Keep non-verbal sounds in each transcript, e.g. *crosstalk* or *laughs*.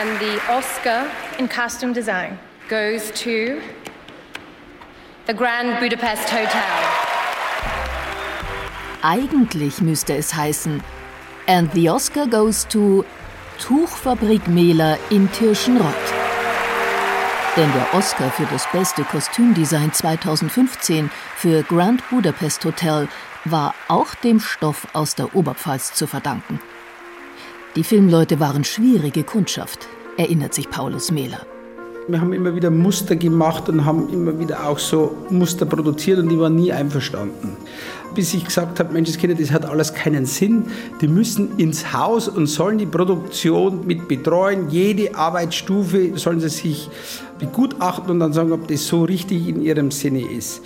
And the Oscar in costume design goes to the Grand Budapest Hotel. Eigentlich müsste es heißen, and the Oscar goes to Tuchfabrik Mehler in Tirschenreuth. Denn der Oscar für das beste Kostümdesign 2015 für Grand Budapest Hotel war auch dem Stoff aus der Oberpfalz zu verdanken. Die Filmleute waren schwierige Kundschaft, erinnert sich Paulus Mehler. Wir haben immer wieder Muster gemacht und haben immer wieder auch so Muster produziert und die waren nie einverstanden. Bis ich gesagt habe, Mensch, Kinder, das hat alles keinen Sinn. Die müssen ins Haus und sollen die Produktion mit betreuen. Jede Arbeitsstufe sollen sie sich begutachten und dann sagen, ob das so richtig in ihrem Sinne ist.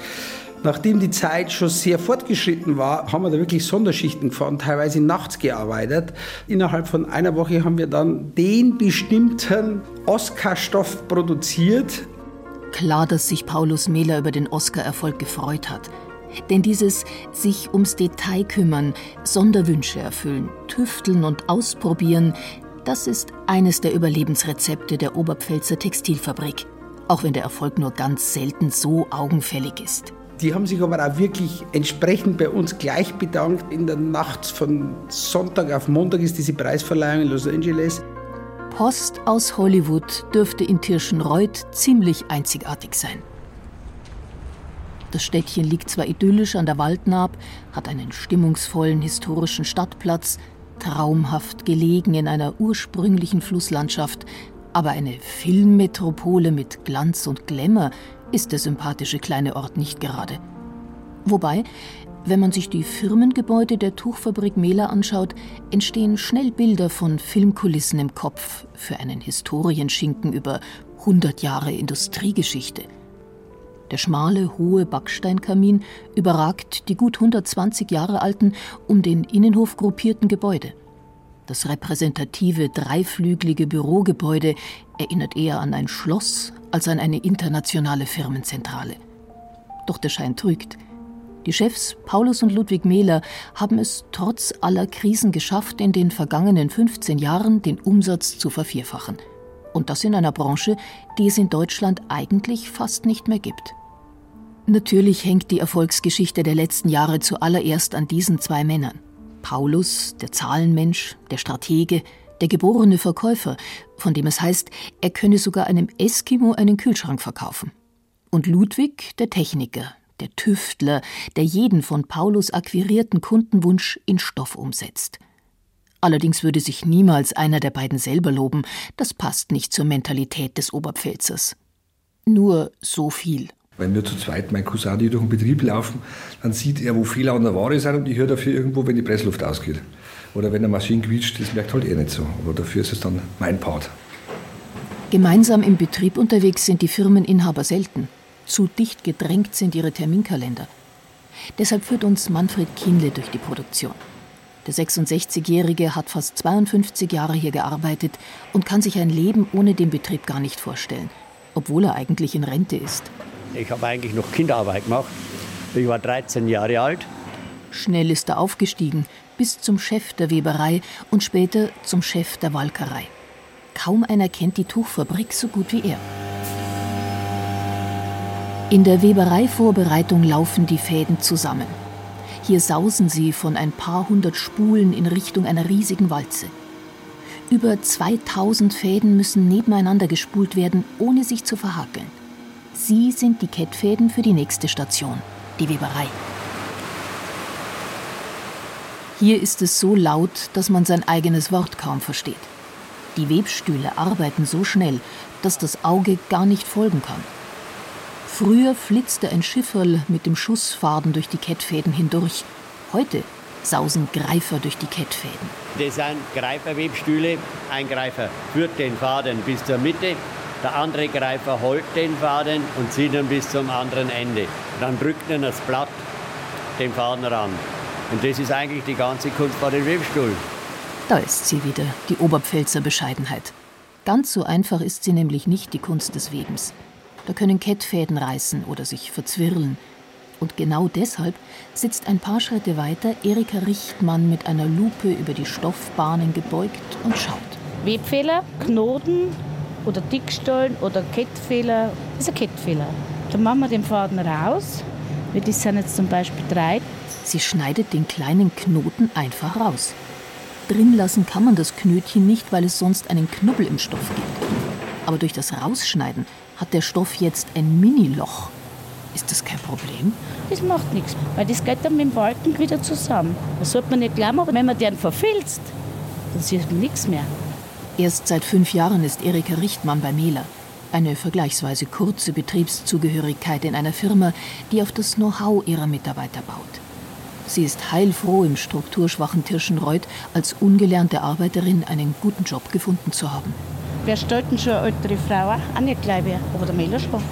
Nachdem die Zeit schon sehr fortgeschritten war, haben wir da wirklich Sonderschichten gefahren, teilweise nachts gearbeitet. Innerhalb von einer Woche haben wir dann den bestimmten Oscar-Stoff produziert. Klar, dass sich Paulus Mehler über den Oscar-Erfolg gefreut hat. Denn dieses sich ums Detail kümmern, Sonderwünsche erfüllen, tüfteln und ausprobieren, das ist eines der Überlebensrezepte der Oberpfälzer Textilfabrik. Auch wenn der Erfolg nur ganz selten so augenfällig ist. Die haben sich aber auch wirklich entsprechend bei uns gleich bedankt. In der Nacht von Sonntag auf Montag ist diese Preisverleihung in Los Angeles. Post aus Hollywood dürfte in Tirschenreuth ziemlich einzigartig sein. Das Städtchen liegt zwar idyllisch an der Waldnaab, hat einen stimmungsvollen historischen Stadtplatz, traumhaft gelegen in einer ursprünglichen Flusslandschaft, aber eine Filmmetropole mit Glanz und Glamour ist der sympathische kleine Ort nicht gerade. Wobei, wenn man sich die Firmengebäude der Tuchfabrik Mehler anschaut, entstehen schnell Bilder von Filmkulissen im Kopf für einen Historienschinken über 100 Jahre Industriegeschichte. Der schmale, hohe Backsteinkamin überragt die gut 120 Jahre alten, um den Innenhof gruppierten Gebäude. Das repräsentative, dreiflügelige Bürogebäude erinnert eher an ein Schloss als an eine internationale Firmenzentrale. Doch der Schein trügt. Die Chefs Paulus und Ludwig Mehler haben es trotz aller Krisen geschafft, in den vergangenen 15 Jahren den Umsatz zu vervierfachen. Und das in einer Branche, die es in Deutschland eigentlich fast nicht mehr gibt. Natürlich hängt die Erfolgsgeschichte der letzten Jahre zuallererst an diesen zwei Männern. Paulus, der Zahlenmensch, der Stratege, der geborene Verkäufer, von dem es heißt, er könne sogar einem Eskimo einen Kühlschrank verkaufen. Und Ludwig, der Techniker, der Tüftler, der jeden von Paulus akquirierten Kundenwunsch in Stoff umsetzt. Allerdings würde sich niemals einer der beiden selber loben, das passt nicht zur Mentalität des Oberpfälzers. Nur so viel. Wenn wir zu zweit, mein Cousin, durch den Betrieb laufen, dann sieht er, wo Fehler an der Ware sind und ich höre dafür irgendwo, wenn die Pressluft ausgeht. Oder wenn eine Maschine quietscht, das merkt halt er nicht so. Aber dafür ist es dann mein Part. Gemeinsam im Betrieb unterwegs sind die Firmeninhaber selten. Zu dicht gedrängt sind ihre Terminkalender. Deshalb führt uns Manfred Kindle durch die Produktion. Der 66-Jährige hat fast 52 Jahre hier gearbeitet und kann sich ein Leben ohne den Betrieb gar nicht vorstellen, obwohl er eigentlich in Rente ist. Ich habe eigentlich noch Kinderarbeit gemacht. Ich war 13 Jahre alt. Schnell ist er aufgestiegen, bis zum Chef der Weberei und später zum Chef der Walkerei. Kaum einer kennt die Tuchfabrik so gut wie er. In der Webereivorbereitung laufen die Fäden zusammen. Hier sausen sie von ein paar hundert Spulen in Richtung einer riesigen Walze. Über 2000 Fäden müssen nebeneinander gespult werden, ohne sich zu verhakeln. Sie sind die Kettfäden für die nächste Station, die Weberei. Hier ist es so laut, dass man sein eigenes Wort kaum versteht. Die Webstühle arbeiten so schnell, dass das Auge gar nicht folgen kann. Früher flitzte ein Schifferl mit dem Schussfaden durch die Kettfäden hindurch. Heute sausen Greifer durch die Kettfäden. Das sind Greiferwebstühle. Ein Greifer führt den Faden bis zur Mitte, der andere Greifer holt den Faden und zieht ihn bis zum anderen Ende. Dann drückt er das Blatt den Faden ran. Und das ist eigentlich die ganze Kunst bei den Webstuhl. Da ist sie wieder, die Oberpfälzer Bescheidenheit. Ganz so einfach ist sie nämlich nicht, die Kunst des Webens. Da können Kettfäden reißen oder sich verzwirren. Und genau deshalb sitzt ein paar Schritte weiter Erika Richtmann mit einer Lupe über die Stoffbahnen gebeugt und schaut. Webfehler, Knoten oder Dickstollen oder Kettfehler. Das ist ein Kettfehler. Dann machen wir den Faden raus. Das sind jetzt zum Beispiel drei. Sie schneidet den kleinen Knoten einfach raus. Drin lassen kann man das Knötchen nicht, weil es sonst einen Knubbel im Stoff gibt. Aber durch das Rausschneiden hat der Stoff jetzt ein Mini-Loch. Ist das kein Problem? Das macht nichts, weil das geht dann mit dem Balken wieder zusammen. Das sollte man nicht glauben, aber wenn man den verfilzt, dann sieht man nichts mehr. Erst seit fünf Jahren ist Erika Richtmann bei Mela. Eine vergleichsweise kurze Betriebszugehörigkeit in einer Firma, die auf das Know-how ihrer Mitarbeiter baut. Sie ist heilfroh, im strukturschwachen Tirschenreuth als ungelernte Arbeiterin einen guten Job gefunden zu haben. Wer stellt denn schon ältere Frau auch nicht mehr, aber der Mehler schon.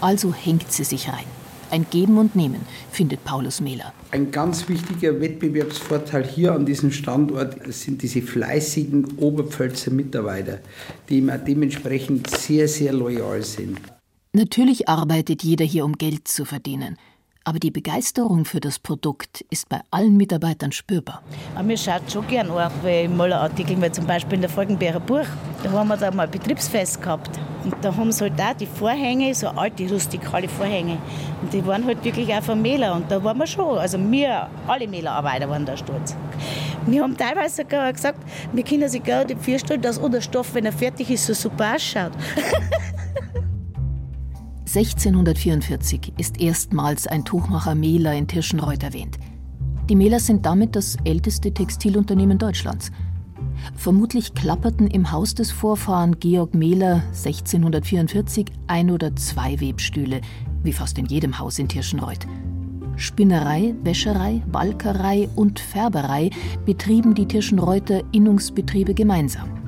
Also hängt sie sich rein. Ein Geben und Nehmen, findet Paulus Mehler. Ein ganz wichtiger Wettbewerbsvorteil hier an diesem Standort sind diese fleißigen Oberpfälzer Mitarbeiter, die immer dementsprechend sehr, sehr loyal sind. Natürlich arbeitet jeder hier, um Geld zu verdienen. Aber die Begeisterung für das Produkt ist bei allen Mitarbeitern spürbar. Mir schaut schon gern an, weil im Mollerartikel, weil zum Beispiel in der Folgenbeerer Buch, da haben wir da mal ein Betriebsfest gehabt. Und da haben sie halt auch die Vorhänge, so alte, rustikale Vorhänge. Und die waren halt wirklich auch von Mähler. Und da waren wir schon, also wir, alle Mählerarbeiter waren da stolz. Wir haben teilweise sogar gesagt, wir können sich gar nicht vorstellen, dass unser Stoff, wenn er fertig ist, so super ausschaut. *laughs* 1644 ist erstmals ein Tuchmacher Mehler in Tirschenreuth erwähnt. Die Mehlers sind damit das älteste Textilunternehmen Deutschlands. Vermutlich klapperten im Haus des Vorfahren Georg Mehler 1644 ein oder zwei Webstühle, wie fast in jedem Haus in Tirschenreuth. Spinnerei, Wäscherei, Walkerei und Färberei betrieben die Tirschenreuther Innungsbetriebe gemeinsam.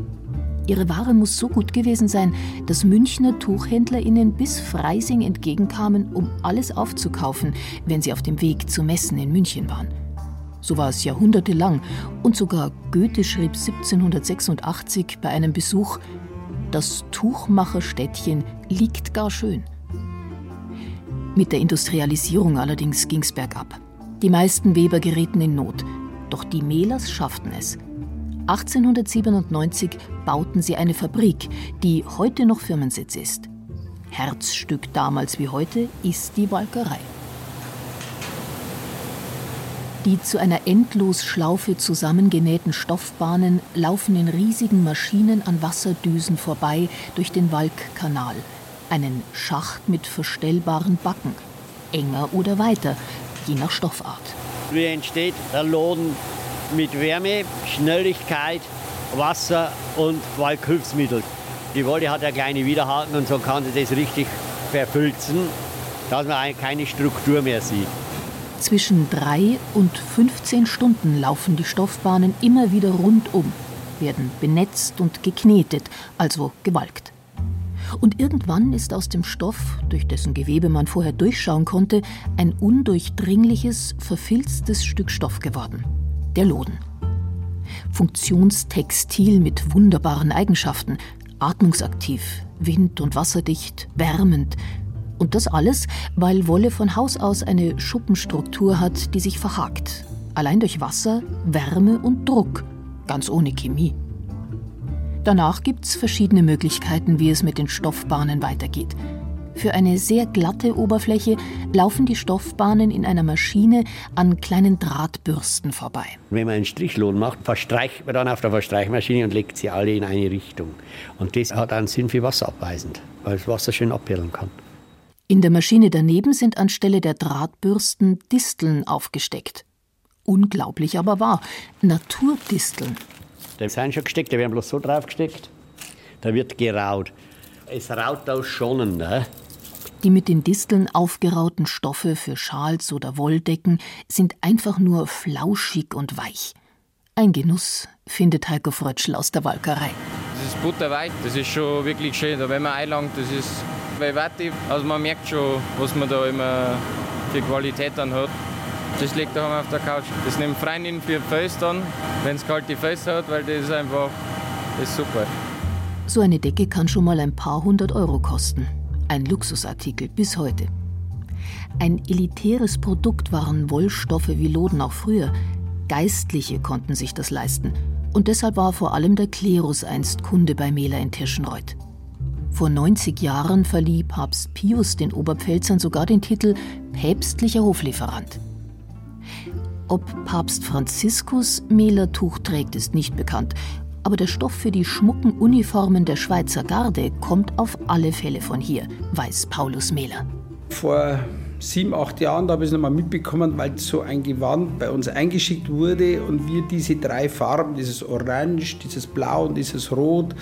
Ihre Ware muss so gut gewesen sein, dass Münchner Tuchhändler ihnen bis Freising entgegenkamen, um alles aufzukaufen, wenn sie auf dem Weg zu Messen in München waren. So war es jahrhundertelang und sogar Goethe schrieb 1786 bei einem Besuch, das Tuchmacherstädtchen liegt gar schön. Mit der Industrialisierung allerdings ging's bergab. Die meisten Weber gerieten in Not, doch die Mehlers schafften es. 1897 bauten sie eine Fabrik, die heute noch Firmensitz ist. Herzstück damals wie heute ist die Walkerei. Die zu einer Endlosschlaufe zusammengenähten Stoffbahnen laufen in riesigen Maschinen an Wasserdüsen vorbei durch den Walkkanal, einen Schacht mit verstellbaren Backen, enger oder weiter, je nach Stoffart. Wie entsteht der Loden mit Wärme, Schnelligkeit, Wasser und Walkhilfsmittel. Die Wolle hat ja kleine Widerhaken und so kann sie das richtig verfülzen, dass man keine Struktur mehr sieht. Zwischen drei und 15 Stunden laufen die Stoffbahnen immer wieder rundum, werden benetzt und geknetet, also gewalkt. Und irgendwann ist aus dem Stoff, durch dessen Gewebe man vorher durchschauen konnte, ein undurchdringliches, verfilztes Stück Stoff geworden der Loden. Funktionstextil mit wunderbaren Eigenschaften, atmungsaktiv, wind- und wasserdicht, wärmend. Und das alles, weil Wolle von Haus aus eine Schuppenstruktur hat, die sich verhakt. Allein durch Wasser, Wärme und Druck, ganz ohne Chemie. Danach gibt es verschiedene Möglichkeiten, wie es mit den Stoffbahnen weitergeht. Für eine sehr glatte Oberfläche laufen die Stoffbahnen in einer Maschine an kleinen Drahtbürsten vorbei. Wenn man einen Strichlohn macht, verstreicht man dann auf der Verstreichmaschine und legt sie alle in eine Richtung. Und das hat einen Sinn für wasserabweisend, weil das Wasser schön abperlen kann. In der Maschine daneben sind anstelle der Drahtbürsten Disteln aufgesteckt. Unglaublich aber wahr. Naturdisteln. Die sind schon gesteckt, die werden bloß so draufgesteckt. Da wird geraut. Es raut aus Schonen. Ne? Die mit den Disteln aufgerauten Stoffe für Schals oder Wolldecken sind einfach nur flauschig und weich. Ein Genuss, findet Heiko Frötschl aus der Walkerei. Das ist butterweich, das ist schon wirklich schön. wenn man einlangt, das ist vivativ. Also man merkt schon, was man da immer für Qualität dann hat. Das liegt daheim auf der Couch. Das nimmt Freundin für Fels dann, wenn es kalte Füße hat, weil das ist einfach das ist super. So eine Decke kann schon mal ein paar hundert Euro kosten. Ein Luxusartikel bis heute. Ein elitäres Produkt waren Wollstoffe wie Loden auch früher. Geistliche konnten sich das leisten. Und deshalb war vor allem der Klerus einst Kunde bei Mehler in Tirschenreuth. Vor 90 Jahren verlieh Papst Pius den Oberpfälzern sogar den Titel päpstlicher Hoflieferant. Ob Papst Franziskus Mehlertuch trägt, ist nicht bekannt. Aber der Stoff für die schmucken Uniformen der Schweizer Garde kommt auf alle Fälle von hier, weiß Paulus Mehler. Vor sieben, acht Jahren, da habe ich es nochmal mitbekommen, weil so ein Gewand bei uns eingeschickt wurde und wir diese drei Farben, dieses Orange, dieses Blau und dieses Rot,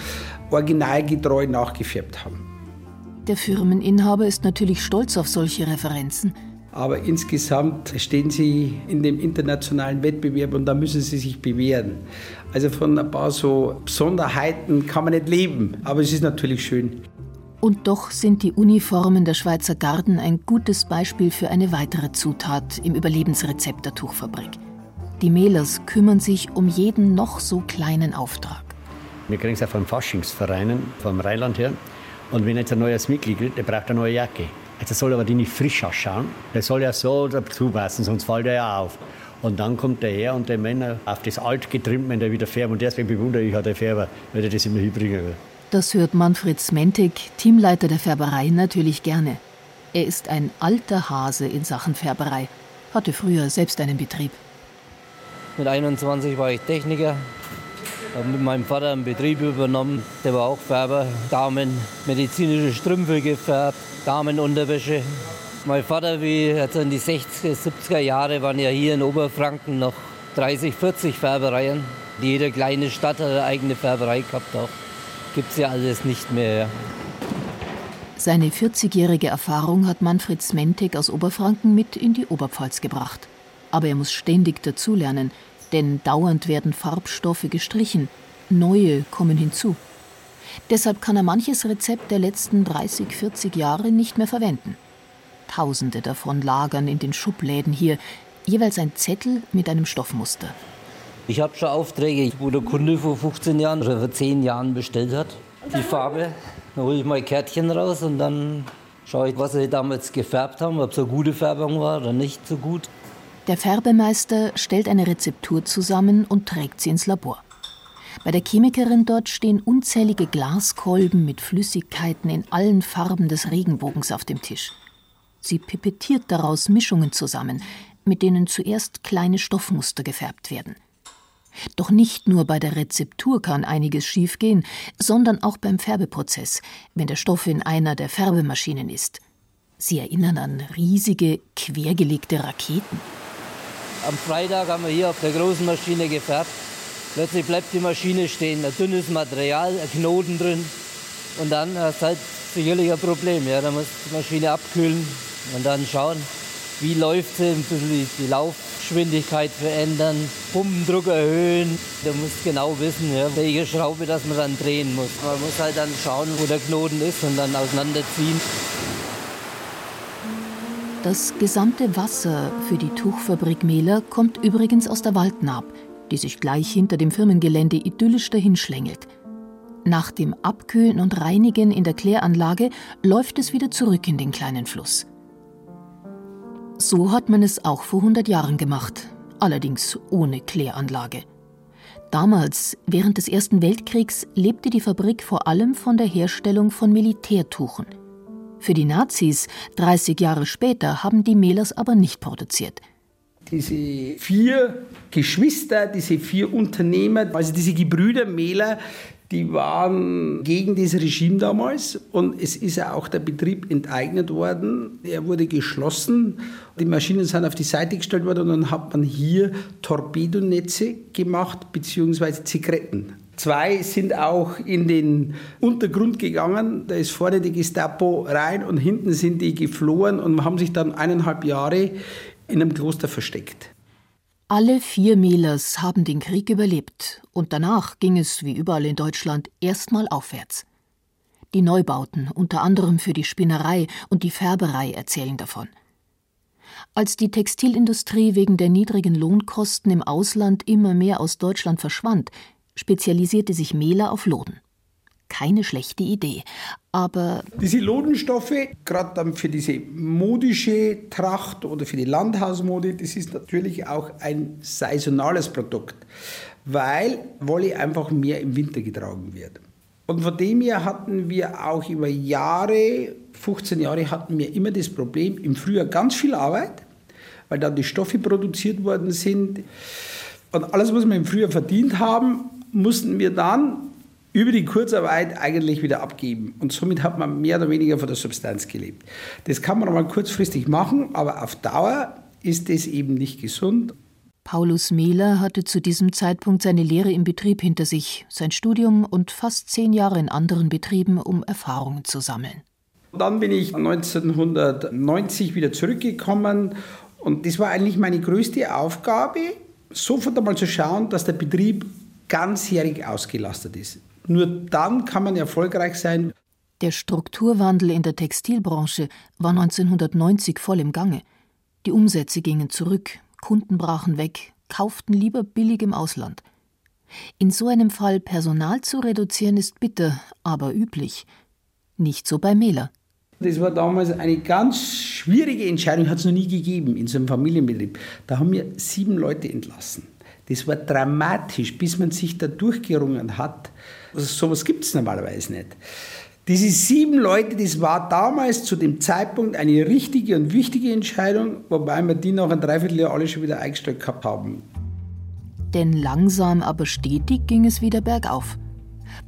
originalgetreu nachgefärbt haben. Der Firmeninhaber ist natürlich stolz auf solche Referenzen. Aber insgesamt stehen sie in dem internationalen Wettbewerb und da müssen sie sich bewähren. Also von ein paar so Besonderheiten kann man nicht leben, aber es ist natürlich schön. Und doch sind die Uniformen der Schweizer Garden ein gutes Beispiel für eine weitere Zutat im Überlebensrezept der Tuchfabrik. Die Mehlers kümmern sich um jeden noch so kleinen Auftrag. Wir kriegen es ja von Faschingsvereinen vom Rheinland her. Und wenn jetzt ein neues Mitglied kriegt, der braucht eine neue Jacke. Jetzt soll aber die nicht frisch ausschauen. Der soll ja so dazu passen, sonst fällt er ja auf. Und dann kommt der her und der Männer auf das alt getrimmt, wenn der wieder färbt. Und deswegen bewundere ich auch den Färber, weil der das immer hinbringen will. Das hört Manfred Smentig, Teamleiter der Färberei, natürlich gerne. Er ist ein alter Hase in Sachen Färberei, hatte früher selbst einen Betrieb. Mit 21 war ich Techniker, habe mit meinem Vater einen Betrieb übernommen. Der war auch Färber. Damen medizinische Strümpfe gefärbt, Damenunterwäsche. Mein Vater, wie also in die 60er, 70er Jahre, waren ja hier in Oberfranken noch 30, 40 Färbereien. Jede kleine Stadt hat eine eigene Färberei gehabt auch. Gibt es ja alles nicht mehr. Seine 40-jährige Erfahrung hat Manfred Smentek aus Oberfranken mit in die Oberpfalz gebracht. Aber er muss ständig dazulernen, denn dauernd werden Farbstoffe gestrichen, neue kommen hinzu. Deshalb kann er manches Rezept der letzten 30, 40 Jahre nicht mehr verwenden. Tausende davon lagern in den Schubläden hier, jeweils ein Zettel mit einem Stoffmuster. Ich habe schon Aufträge, wo der Kunde vor 15 Jahren oder vor 10 Jahren bestellt hat. Die Farbe, dann hole ich mein Kärtchen raus und dann schaue ich, was sie damals gefärbt haben, ob es eine gute Färbung war oder nicht so gut. Der Färbemeister stellt eine Rezeptur zusammen und trägt sie ins Labor. Bei der Chemikerin dort stehen unzählige Glaskolben mit Flüssigkeiten in allen Farben des Regenbogens auf dem Tisch. Sie pipettiert daraus Mischungen zusammen, mit denen zuerst kleine Stoffmuster gefärbt werden. Doch nicht nur bei der Rezeptur kann einiges schiefgehen, sondern auch beim Färbeprozess, wenn der Stoff in einer der Färbemaschinen ist. Sie erinnern an riesige, quergelegte Raketen. Am Freitag haben wir hier auf der großen Maschine gefärbt. Plötzlich bleibt die Maschine stehen, ein dünnes Material, ein Knoten drin. Und dann hast du halt sicherlich ein Problem. Ja. Da muss die Maschine abkühlen und dann schauen, wie läuft sie, ein bisschen die Laufgeschwindigkeit verändern, Pumpendruck erhöhen. Du musst genau wissen, ja, welche Schraube das man dann drehen muss. Man muss halt dann schauen, wo der Knoten ist und dann auseinanderziehen. Das gesamte Wasser für die Tuchfabrik Mehler kommt übrigens aus der Waldnaab, die sich gleich hinter dem Firmengelände idyllisch dahinschlängelt. Nach dem Abkühlen und Reinigen in der Kläranlage läuft es wieder zurück in den kleinen Fluss. So hat man es auch vor 100 Jahren gemacht, allerdings ohne Kläranlage. Damals, während des Ersten Weltkriegs, lebte die Fabrik vor allem von der Herstellung von Militärtuchen. Für die Nazis, 30 Jahre später, haben die Mehlers aber nicht produziert. Diese vier Geschwister, diese vier Unternehmer, also diese Gebrüder Mehler, die waren gegen das Regime damals und es ist ja auch der Betrieb enteignet worden. Er wurde geschlossen, die Maschinen sind auf die Seite gestellt worden und dann hat man hier Torpedonetze gemacht bzw. Zigaretten. Zwei sind auch in den Untergrund gegangen. Da ist vorne die Gestapo rein und hinten sind die geflohen und haben sich dann eineinhalb Jahre in einem Kloster versteckt. Alle vier Mehlers haben den Krieg überlebt und danach ging es, wie überall in Deutschland, erstmal aufwärts. Die Neubauten, unter anderem für die Spinnerei und die Färberei, erzählen davon. Als die Textilindustrie wegen der niedrigen Lohnkosten im Ausland immer mehr aus Deutschland verschwand, spezialisierte sich Mehler auf Loden. Keine schlechte Idee, aber. Diese Lodenstoffe, gerade dann für diese modische Tracht oder für die Landhausmode, das ist natürlich auch ein saisonales Produkt. weil Wolle einfach mehr im Winter getragen wird. Und von dem her hatten wir auch über Jahre, 15 Jahre, hatten wir immer das Problem, im Frühjahr ganz viel Arbeit, weil dann die Stoffe produziert worden sind. Und alles, was wir im Frühjahr verdient haben, mussten wir dann über die Kurzarbeit eigentlich wieder abgeben. Und somit hat man mehr oder weniger von der Substanz gelebt. Das kann man mal kurzfristig machen, aber auf Dauer ist das eben nicht gesund. Paulus Mehler hatte zu diesem Zeitpunkt seine Lehre im Betrieb hinter sich, sein Studium und fast zehn Jahre in anderen Betrieben, um Erfahrungen zu sammeln. Dann bin ich 1990 wieder zurückgekommen und das war eigentlich meine größte Aufgabe, sofort einmal zu schauen, dass der Betrieb ganzjährig ausgelastet ist. Nur dann kann man erfolgreich sein. Der Strukturwandel in der Textilbranche war 1990 voll im Gange. Die Umsätze gingen zurück, Kunden brachen weg, kauften lieber billig im Ausland. In so einem Fall Personal zu reduzieren ist bitter, aber üblich. Nicht so bei Mehler. Das war damals eine ganz schwierige Entscheidung, hat es noch nie gegeben in so einem Familienbetrieb. Da haben wir sieben Leute entlassen. Das war dramatisch, bis man sich da durchgerungen hat. Also sowas gibt es normalerweise nicht. Diese sieben Leute, das war damals zu dem Zeitpunkt eine richtige und wichtige Entscheidung, wobei wir die nach einem Dreivierteljahr alle schon wieder eingestellt gehabt haben. Denn langsam aber stetig ging es wieder bergauf.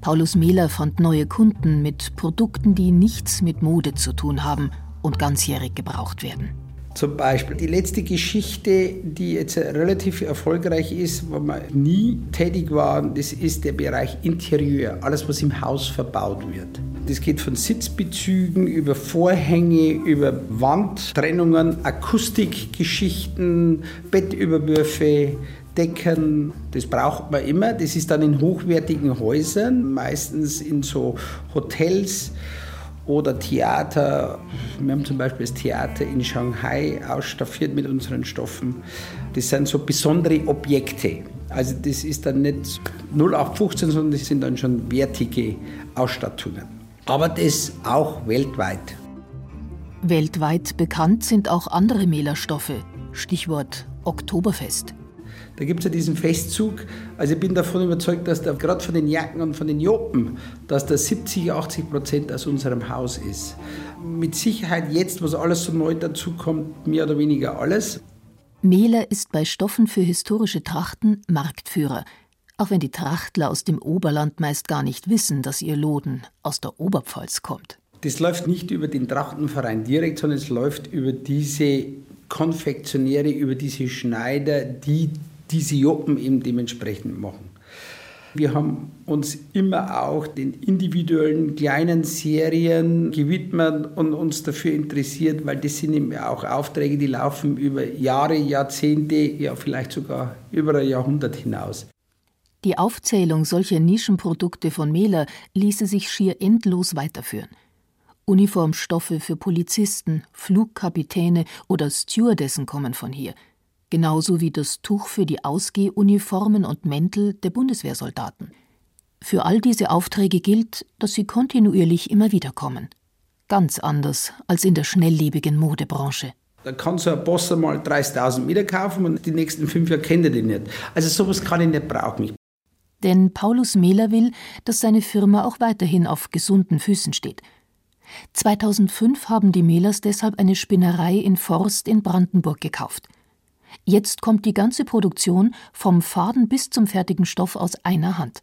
Paulus Mehler fand neue Kunden mit Produkten, die nichts mit Mode zu tun haben und ganzjährig gebraucht werden. Zum Beispiel die letzte Geschichte, die jetzt relativ erfolgreich ist, wo wir nie tätig waren, das ist der Bereich Interieur, alles was im Haus verbaut wird. Das geht von Sitzbezügen über Vorhänge, über Wandtrennungen, Akustikgeschichten, Bettüberwürfe, Decken. Das braucht man immer. Das ist dann in hochwertigen Häusern, meistens in so Hotels oder Theater. Wir haben zum Beispiel das Theater in Shanghai ausstaffiert mit unseren Stoffen. Das sind so besondere Objekte. Also das ist dann nicht 0815, sondern das sind dann schon wertige Ausstattungen. Aber das auch weltweit. Weltweit bekannt sind auch andere Mehlerstoffe. Stichwort Oktoberfest. Da gibt es ja diesen Festzug. Also ich bin davon überzeugt, dass da gerade von den Jacken und von den Joppen, dass da 70, 80 Prozent aus unserem Haus ist. Mit Sicherheit jetzt, was alles so neu dazukommt, mehr oder weniger alles. Mehler ist bei Stoffen für historische Trachten Marktführer. Auch wenn die Trachtler aus dem Oberland meist gar nicht wissen, dass ihr Loden aus der Oberpfalz kommt. Das läuft nicht über den Trachtenverein direkt, sondern es läuft über diese Konfektionäre, über diese Schneider, die diese Joppen eben dementsprechend machen. Wir haben uns immer auch den individuellen kleinen Serien gewidmet und uns dafür interessiert, weil das sind eben auch Aufträge, die laufen über Jahre, Jahrzehnte, ja vielleicht sogar über ein Jahrhundert hinaus. Die Aufzählung solcher Nischenprodukte von Mehler ließe sich schier endlos weiterführen. Uniformstoffe für Polizisten, Flugkapitäne oder Stewardessen kommen von hier – genauso wie das Tuch für die Ausgehuniformen und Mäntel der Bundeswehrsoldaten. Für all diese Aufträge gilt, dass sie kontinuierlich immer wieder kommen. Ganz anders als in der schnelllebigen Modebranche. Da kann so ein Boss mal 30.000 Meter kaufen und die nächsten fünf Jahre kennt er den nicht. Also sowas kann ich nicht brauchen. Denn Paulus Mehler will, dass seine Firma auch weiterhin auf gesunden Füßen steht. 2005 haben die Mehlers deshalb eine Spinnerei in Forst in Brandenburg gekauft. Jetzt kommt die ganze Produktion vom Faden bis zum fertigen Stoff aus einer Hand.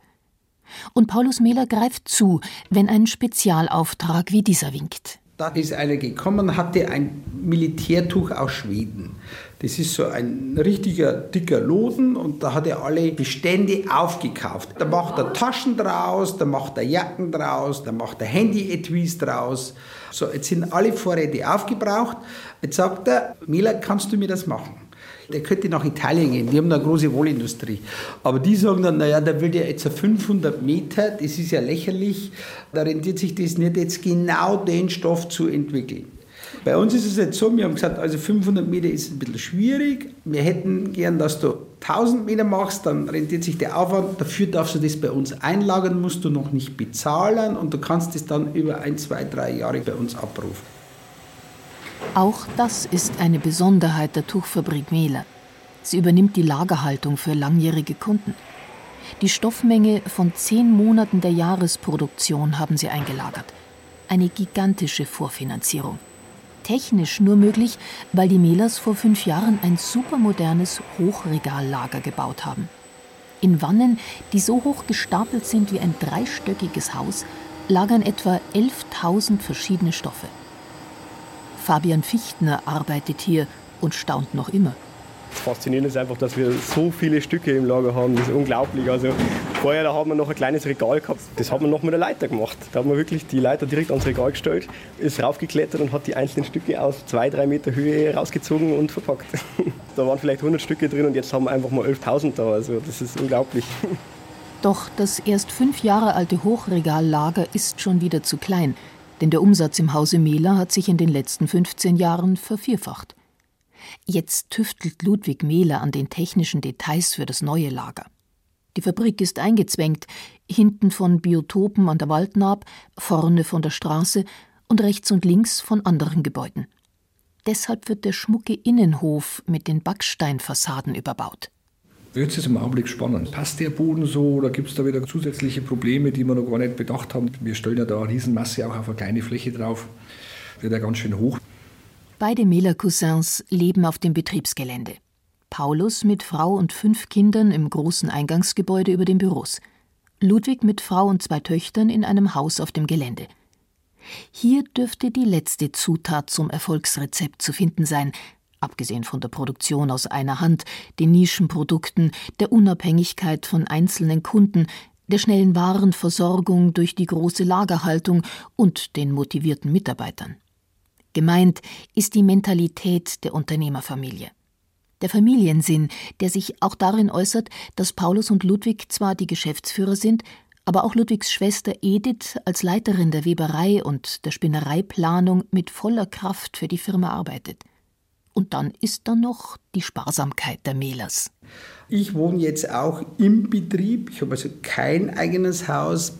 Und Paulus Mehler greift zu, wenn ein Spezialauftrag wie dieser winkt. Da ist einer gekommen, hatte ein Militärtuch aus Schweden. Das ist so ein richtiger dicker Loden und da hat er alle Bestände aufgekauft. Da macht er Taschen draus, da macht er Jacken draus, da macht er Handy-Etuis draus. So, jetzt sind alle Vorräte aufgebraucht. Jetzt sagt er, Mehler, kannst du mir das machen? Der könnte nach Italien gehen, die haben eine große Wohlindustrie. Aber die sagen dann, naja, da will der jetzt 500 Meter, das ist ja lächerlich, da rentiert sich das nicht, jetzt genau den Stoff zu entwickeln. Bei uns ist es jetzt so, wir haben gesagt, also 500 Meter ist ein bisschen schwierig. Wir hätten gern, dass du 1000 Meter machst, dann rentiert sich der Aufwand. Dafür darfst du das bei uns einlagern, musst du noch nicht bezahlen und du kannst es dann über ein, zwei, drei Jahre bei uns abrufen. Auch das ist eine Besonderheit der Tuchfabrik Mehler. Sie übernimmt die Lagerhaltung für langjährige Kunden. Die Stoffmenge von zehn Monaten der Jahresproduktion haben sie eingelagert. Eine gigantische Vorfinanzierung. Technisch nur möglich, weil die Mehlers vor fünf Jahren ein supermodernes Hochregallager gebaut haben. In Wannen, die so hoch gestapelt sind wie ein dreistöckiges Haus, lagern etwa 11.000 verschiedene Stoffe. Fabian Fichtner arbeitet hier und staunt noch immer. Das Faszinierende ist einfach, dass wir so viele Stücke im Lager haben. Das ist unglaublich. Also vorher da haben wir noch ein kleines Regal gehabt. Das hat man noch mit der Leiter gemacht. Da hat man wirklich die Leiter direkt ans Regal gestellt, ist raufgeklettert und hat die einzelnen Stücke aus zwei, drei Meter Höhe rausgezogen und verpackt. *laughs* da waren vielleicht 100 Stücke drin und jetzt haben wir einfach mal 11.000 da. Also das ist unglaublich. Doch das erst fünf Jahre alte Hochregallager ist schon wieder zu klein, denn der Umsatz im Hause Mehler hat sich in den letzten 15 Jahren vervierfacht. Jetzt tüftelt Ludwig Mehler an den technischen Details für das neue Lager. Die Fabrik ist eingezwängt, hinten von Biotopen an der Waldnaab, vorne von der Straße und rechts und links von anderen Gebäuden. Deshalb wird der schmucke Innenhof mit den Backsteinfassaden überbaut. Jetzt ist im Augenblick spannend. Passt der Boden so oder gibt es da wieder zusätzliche Probleme, die wir noch gar nicht bedacht haben? Wir stellen ja da eine Riesenmasse auch auf eine kleine Fläche drauf. Wird ja ganz schön hoch. Beide Mehler-Cousins leben auf dem Betriebsgelände. Paulus mit Frau und fünf Kindern im großen Eingangsgebäude über den Büros. Ludwig mit Frau und zwei Töchtern in einem Haus auf dem Gelände. Hier dürfte die letzte Zutat zum Erfolgsrezept zu finden sein, abgesehen von der Produktion aus einer Hand, den Nischenprodukten, der Unabhängigkeit von einzelnen Kunden, der schnellen Warenversorgung durch die große Lagerhaltung und den motivierten Mitarbeitern. Gemeint ist die Mentalität der Unternehmerfamilie. Der Familiensinn, der sich auch darin äußert, dass Paulus und Ludwig zwar die Geschäftsführer sind, aber auch Ludwigs Schwester Edith als Leiterin der Weberei und der Spinnereiplanung mit voller Kraft für die Firma arbeitet. Und dann ist da noch die Sparsamkeit der Mehlers. Ich wohne jetzt auch im Betrieb, ich habe also kein eigenes Haus.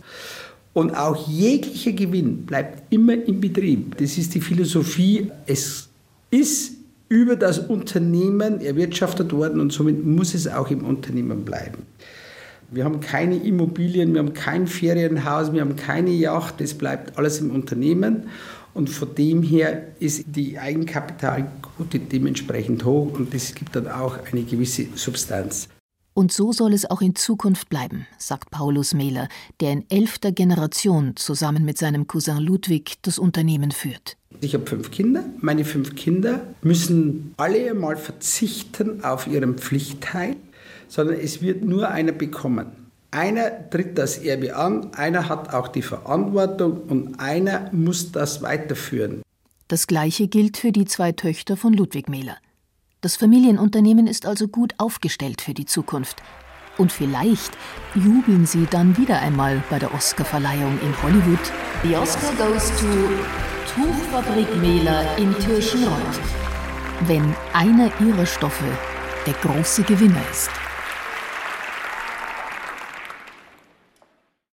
Und auch jeglicher Gewinn bleibt immer im Betrieb. Das ist die Philosophie. Es ist über das Unternehmen erwirtschaftet worden und somit muss es auch im Unternehmen bleiben. Wir haben keine Immobilien, wir haben kein Ferienhaus, wir haben keine Yacht, das bleibt alles im Unternehmen. Und von dem her ist die Eigenkapitalquote dementsprechend hoch und es gibt dann auch eine gewisse Substanz. Und so soll es auch in Zukunft bleiben, sagt Paulus Mehler, der in elfter Generation zusammen mit seinem Cousin Ludwig das Unternehmen führt. Ich habe fünf Kinder. Meine fünf Kinder müssen alle einmal verzichten auf ihren Pflichtteil, sondern es wird nur einer bekommen. Einer tritt das Erbe an, einer hat auch die Verantwortung und einer muss das weiterführen. Das Gleiche gilt für die zwei Töchter von Ludwig Mehler. Das Familienunternehmen ist also gut aufgestellt für die Zukunft. Und vielleicht jubeln sie dann wieder einmal bei der Oscarverleihung in Hollywood. The Oscar goes to Tuchfabrik Mehler in Tirschenreuth. Wenn einer ihrer Stoffe der große Gewinner ist.